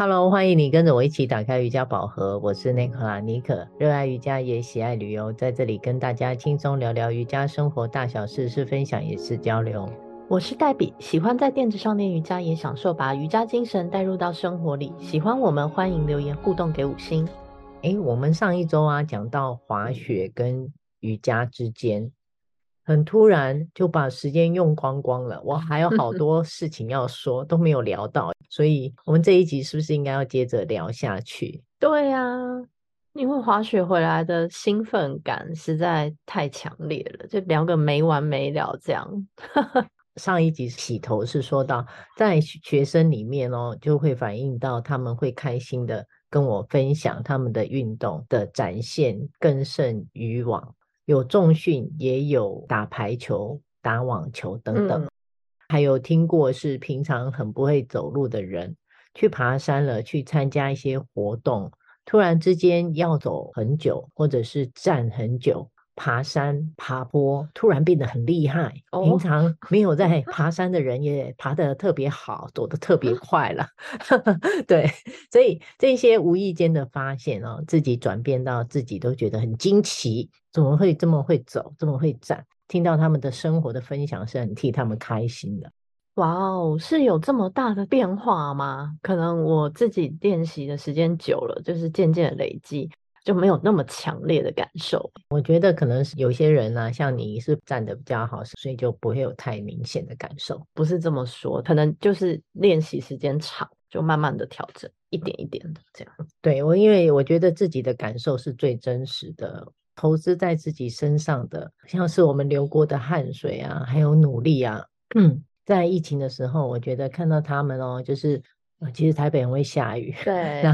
Hello，欢迎你跟着我一起打开瑜伽宝盒。我是内克拉妮可，热爱瑜伽也喜爱旅游，在这里跟大家轻松聊聊瑜伽生活大小事，是分享也是交流。我是黛比，喜欢在垫子上练瑜伽，也享受把瑜伽精神带入到生活里。喜欢我们，欢迎留言互动给五星。诶，我们上一周啊讲到滑雪跟瑜伽之间。很突然就把时间用光光了，我还有 好多事情要说都没有聊到，所以我们这一集是不是应该要接着聊下去？对呀、啊，因为滑雪回来的兴奋感实在太强烈了，就聊个没完没了这样。上一集洗头是说到，在学生里面哦，就会反映到他们会开心的跟我分享他们的运动的展现更胜以往。有重训，也有打排球、打网球等等，嗯、还有听过是平常很不会走路的人去爬山了，去参加一些活动，突然之间要走很久，或者是站很久。爬山、爬坡，突然变得很厉害。Oh. 平常没有在爬山的人也爬得特别好，走得特别 快了。对，所以这些无意间的发现哦，自己转变到自己都觉得很惊奇，怎么会这么会走，这么会站？听到他们的生活的分享，是很替他们开心的。哇哦，是有这么大的变化吗？可能我自己练习的时间久了，就是渐渐累积。就没有那么强烈的感受。我觉得可能是有些人呢、啊，像你是站得比较好，所以就不会有太明显的感受。不是这么说，可能就是练习时间长，就慢慢的调整，一点一点的这样。对，我，因为我觉得自己的感受是最真实的，投资在自己身上的，像是我们流过的汗水啊，还有努力啊。嗯，在疫情的时候，我觉得看到他们哦，就是其实台北很会下雨。对。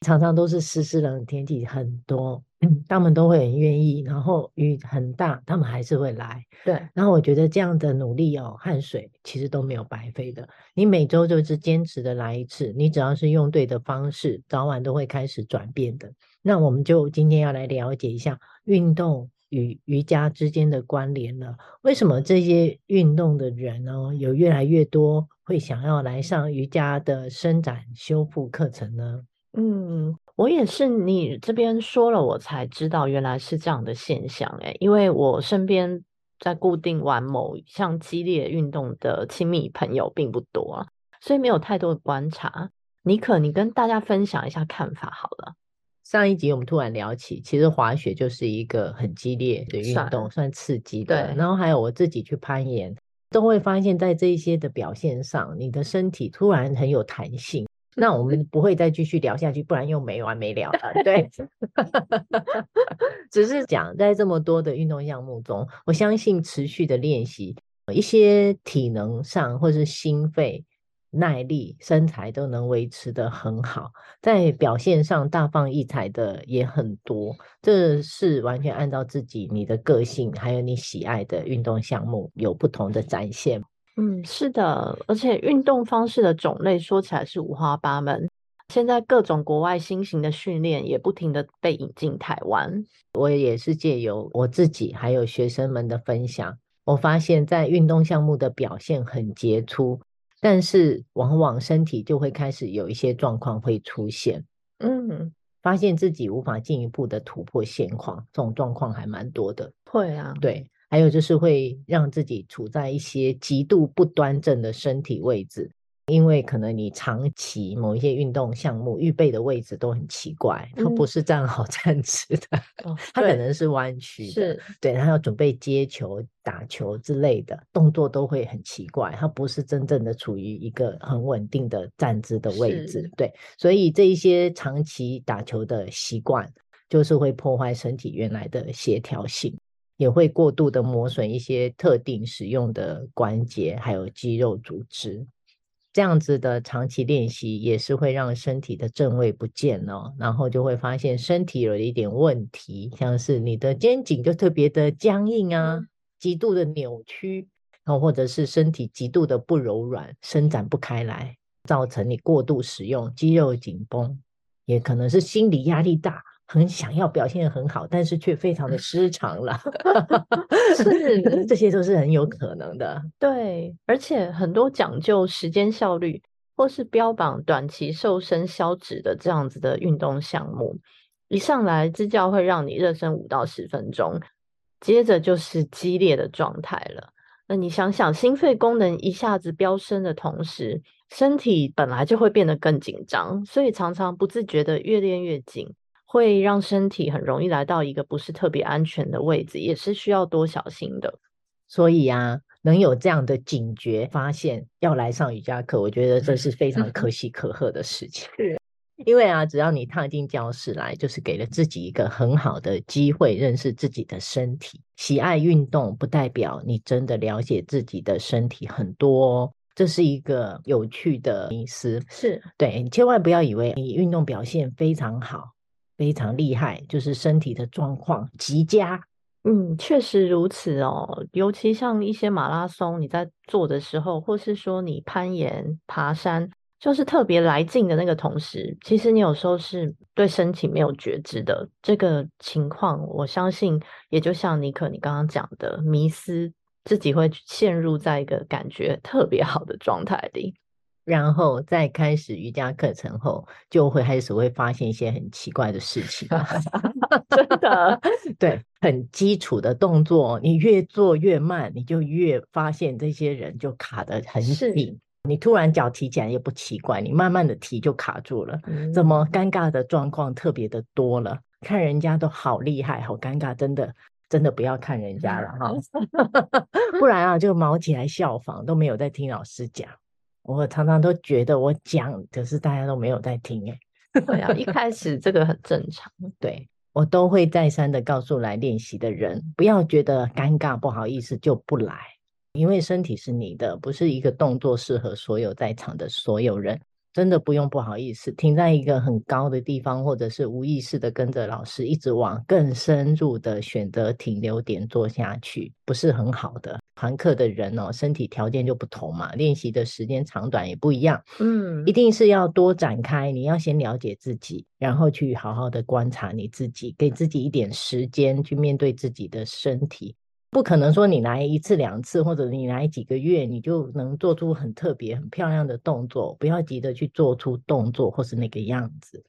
常常都是湿湿冷的天气很多，他们都会很愿意，然后雨很大，他们还是会来。对，然后我觉得这样的努力哦，汗水其实都没有白费的。你每周就是坚持的来一次，你只要是用对的方式，早晚都会开始转变的。那我们就今天要来了解一下运动与瑜伽之间的关联了。为什么这些运动的人呢，有越来越多会想要来上瑜伽的伸展修复课程呢？嗯，我也是你这边说了，我才知道原来是这样的现象诶，因为我身边在固定玩某项激烈运动的亲密朋友并不多啊，所以没有太多的观察。妮可，你跟大家分享一下看法好了。上一集我们突然聊起，其实滑雪就是一个很激烈的运动，算，算刺激的。对，然后还有我自己去攀岩，都会发现在这一些的表现上，你的身体突然很有弹性。那我们不会再继续聊下去，不然又没完没了了。对，只是讲在这么多的运动项目中，我相信持续的练习，一些体能上或是心肺、耐力、身材都能维持得很好，在表现上大放异彩的也很多。这是完全按照自己你的个性，还有你喜爱的运动项目有不同的展现。嗯，是的，而且运动方式的种类说起来是五花八门。现在各种国外新型的训练也不停的被引进台湾。我也是借由我自己还有学生们的分享，我发现，在运动项目的表现很杰出，但是往往身体就会开始有一些状况会出现。嗯，发现自己无法进一步的突破现况，这种状况还蛮多的。会啊，对。还有就是会让自己处在一些极度不端正的身体位置，因为可能你长期某一些运动项目预备的位置都很奇怪，它不是站好站直的，嗯、它可能是弯曲的，是。对，它要准备接球、打球之类的动作都会很奇怪，它不是真正的处于一个很稳定的站姿的位置，对，所以这一些长期打球的习惯就是会破坏身体原来的协调性。也会过度的磨损一些特定使用的关节，还有肌肉组织。这样子的长期练习也是会让身体的正位不见哦，然后就会发现身体有一点问题，像是你的肩颈就特别的僵硬啊，极度的扭曲，然后或者是身体极度的不柔软，伸展不开来，造成你过度使用，肌肉紧绷，也可能是心理压力大。很想要表现得很好，但是却非常的失常了。是，这些都是很有可能的。对，而且很多讲究时间效率，或是标榜短期瘦身消脂的这样子的运动项目，一上来支教会让你热身五到十分钟，接着就是激烈的状态了。那你想想，心肺功能一下子飙升的同时，身体本来就会变得更紧张，所以常常不自觉的越练越紧，会让身体很容易来到一个不是特别安全的位置，也是需要多小心的。所以啊，能有这样的警觉，发现要来上瑜伽课，我觉得这是非常可喜可贺的事情。是。因为啊，只要你踏进教室来，就是给了自己一个很好的机会认识自己的身体。喜爱运动不代表你真的了解自己的身体很多哦，这是一个有趣的迷思。是。对，你千万不要以为你运动表现非常好、非常厉害，就是身体的状况极佳。嗯，确实如此哦。尤其像一些马拉松，你在做的时候，或是说你攀岩、爬山。就是特别来劲的那个同时，其实你有时候是对身体没有觉知的这个情况。我相信，也就像尼克你刚刚讲的，迷思自己会陷入在一个感觉特别好的状态里，然后在开始瑜伽课程后，就会开始会发现一些很奇怪的事情。真的，对，很基础的动作，你越做越慢，你就越发现这些人就卡得很紧。你突然脚提起来也不奇怪，你慢慢的提就卡住了。嗯、怎么尴尬的状况特别的多了？看人家都好厉害，好尴尬，真的真的不要看人家了哈 不然啊就毛起来效仿，都没有在听老师讲。我常常都觉得我讲，可是大家都没有在听哎。对啊，一开始这个很正常。对，我都会再三的告诉来练习的人，不要觉得尴尬不好意思就不来。因为身体是你的，不是一个动作适合所有在场的所有人，真的不用不好意思，停在一个很高的地方，或者是无意识的跟着老师一直往更深入的选择停留点做下去，不是很好的。团课的人哦，身体条件就不同嘛，练习的时间长短也不一样，嗯，一定是要多展开。你要先了解自己，然后去好好的观察你自己，给自己一点时间去面对自己的身体。不可能说你来一次两次，或者你来几个月，你就能做出很特别、很漂亮的动作。不要急着去做出动作或是那个样子。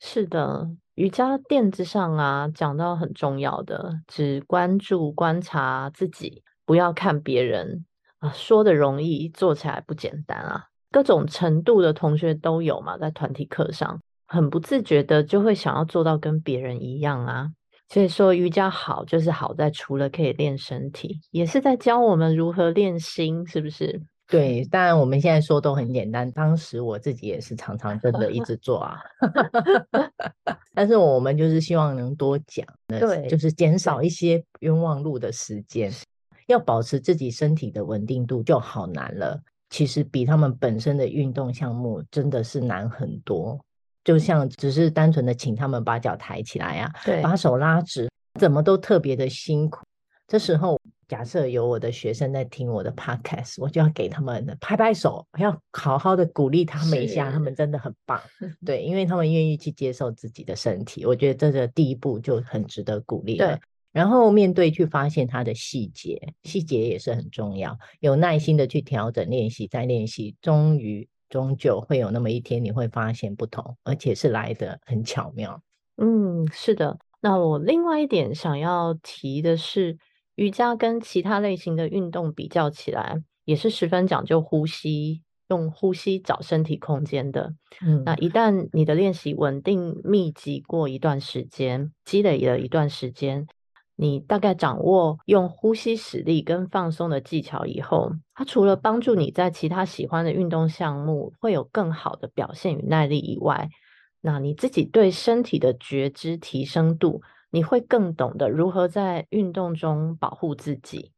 是的，瑜伽垫子上啊，讲到很重要的，只关注观察自己，不要看别人啊。说的容易，做起来不简单啊。各种程度的同学都有嘛，在团体课上，很不自觉的就会想要做到跟别人一样啊。所以说瑜伽好，就是好在除了可以练身体，也是在教我们如何练心，是不是？对，当然我们现在说都很简单，当时我自己也是常常真的一直做啊。但是我们就是希望能多讲，对，就是减少一些冤枉路的时间。要保持自己身体的稳定度就好难了，其实比他们本身的运动项目真的是难很多。就像只是单纯的请他们把脚抬起来啊，对，把手拉直，怎么都特别的辛苦。这时候，假设有我的学生在听我的 podcast，我就要给他们拍拍手，要好好的鼓励他们一下，他们真的很棒。对，因为他们愿意去接受自己的身体，我觉得这个第一步就很值得鼓励了。对，然后面对去发现他的细节，细节也是很重要，有耐心的去调整练习，再练习，终于。终究会有那么一天，你会发现不同，而且是来的很巧妙。嗯，是的。那我另外一点想要提的是，瑜伽跟其他类型的运动比较起来，也是十分讲究呼吸，用呼吸找身体空间的。嗯，那一旦你的练习稳定密集过一段时间，积累了一段时间。你大概掌握用呼吸实力跟放松的技巧以后，它除了帮助你在其他喜欢的运动项目会有更好的表现与耐力以外，那你自己对身体的觉知提升度，你会更懂得如何在运动中保护自己，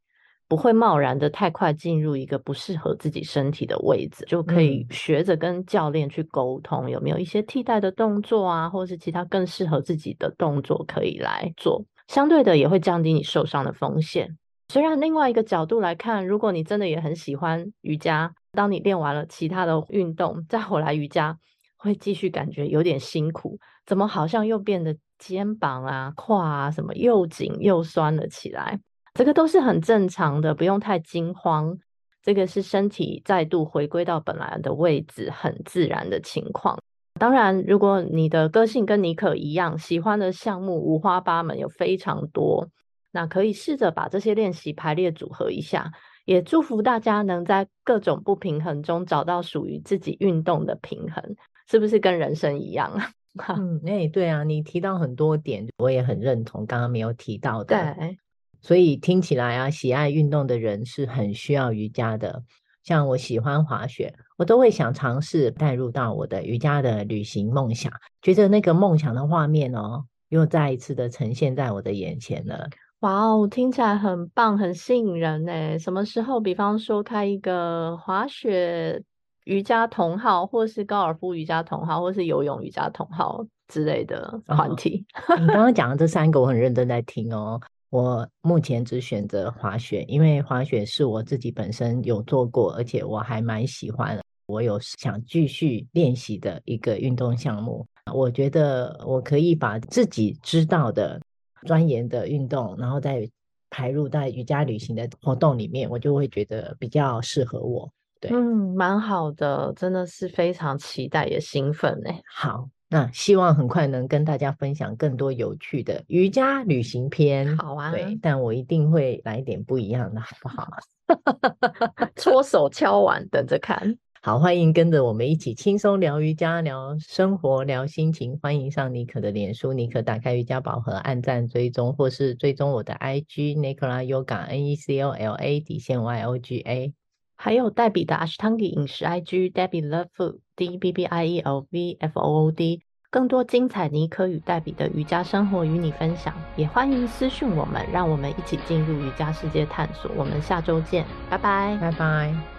不会贸然的太快进入一个不适合自己身体的位置，就可以学着跟教练去沟通，有没有一些替代的动作啊，或是其他更适合自己的动作可以来做。相对的也会降低你受伤的风险。虽然另外一个角度来看，如果你真的也很喜欢瑜伽，当你练完了其他的运动，再回来瑜伽，会继续感觉有点辛苦。怎么好像又变得肩膀啊、胯啊什么又紧又酸了起来？这个都是很正常的，不用太惊慌。这个是身体再度回归到本来的位置，很自然的情况。当然，如果你的个性跟尼可一样，喜欢的项目五花八门，有非常多，那可以试着把这些练习排列组合一下。也祝福大家能在各种不平衡中找到属于自己运动的平衡，是不是跟人生一样？嗯，哎、欸，对啊，你提到很多点，我也很认同。刚刚没有提到的，对，所以听起来啊，喜爱运动的人是很需要瑜伽的。像我喜欢滑雪，我都会想尝试带入到我的瑜伽的旅行梦想，觉得那个梦想的画面哦，又再一次的呈现在我的眼前了。哇哦，听起来很棒，很吸引人呢。什么时候，比方说开一个滑雪瑜伽同好，或是高尔夫瑜伽同好，或是游泳瑜伽同好之类的团体？哦，你刚刚讲的这三个，我很认真在听哦。我目前只选择滑雪，因为滑雪是我自己本身有做过，而且我还蛮喜欢的。我有想继续练习的一个运动项目。我觉得我可以把自己知道的钻研的运动，然后再排入在瑜伽旅行的活动里面，我就会觉得比较适合我。对，嗯，蛮好的，真的是非常期待也兴奋哎。好。那希望很快能跟大家分享更多有趣的瑜伽旅行篇。好啊，对，但我一定会来点不一样的，好不好？搓手敲碗，等着看。好，欢迎跟着我们一起轻松聊瑜伽、聊生活、聊心情。欢迎上尼可的脸书，尼可打开瑜伽宝盒，按赞追踪，或是追踪我的 IG Nicola Yoga N E C O L A 底线 Y O G A。还有黛比的 Ashtanga 饮食 IG Debbie Love Food D B B I E L V F O O D，更多精彩尼可与黛比的瑜伽生活与你分享，也欢迎私讯我们，让我们一起进入瑜伽世界探索。我们下周见，拜拜，拜拜。